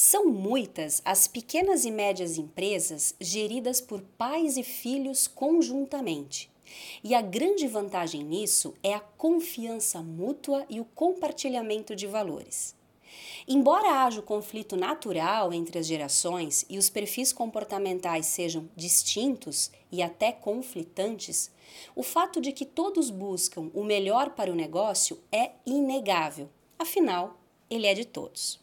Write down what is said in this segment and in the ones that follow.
São muitas as pequenas e médias empresas geridas por pais e filhos conjuntamente. E a grande vantagem nisso é a confiança mútua e o compartilhamento de valores. Embora haja o conflito natural entre as gerações e os perfis comportamentais sejam distintos e até conflitantes, o fato de que todos buscam o melhor para o negócio é inegável, afinal, ele é de todos.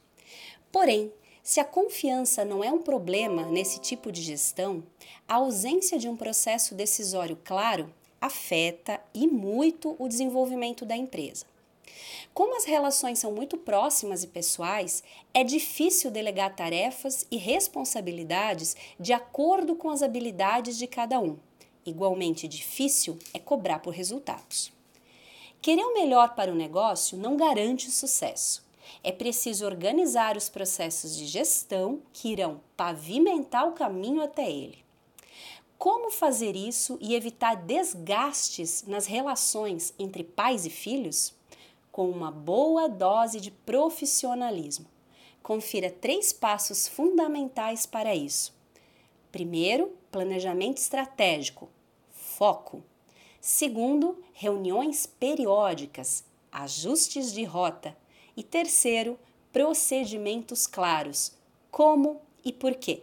Porém, se a confiança não é um problema nesse tipo de gestão, a ausência de um processo decisório claro afeta e muito o desenvolvimento da empresa. Como as relações são muito próximas e pessoais, é difícil delegar tarefas e responsabilidades de acordo com as habilidades de cada um. Igualmente difícil é cobrar por resultados. Querer o melhor para o negócio não garante o sucesso. É preciso organizar os processos de gestão que irão pavimentar o caminho até ele. Como fazer isso e evitar desgastes nas relações entre pais e filhos? Com uma boa dose de profissionalismo. Confira três passos fundamentais para isso. Primeiro, planejamento estratégico, foco. Segundo, reuniões periódicas, ajustes de rota e terceiro, procedimentos claros. Como e por quê?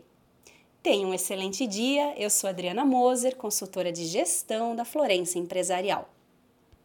Tenha um excelente dia. Eu sou Adriana Moser, consultora de gestão da Florência Empresarial.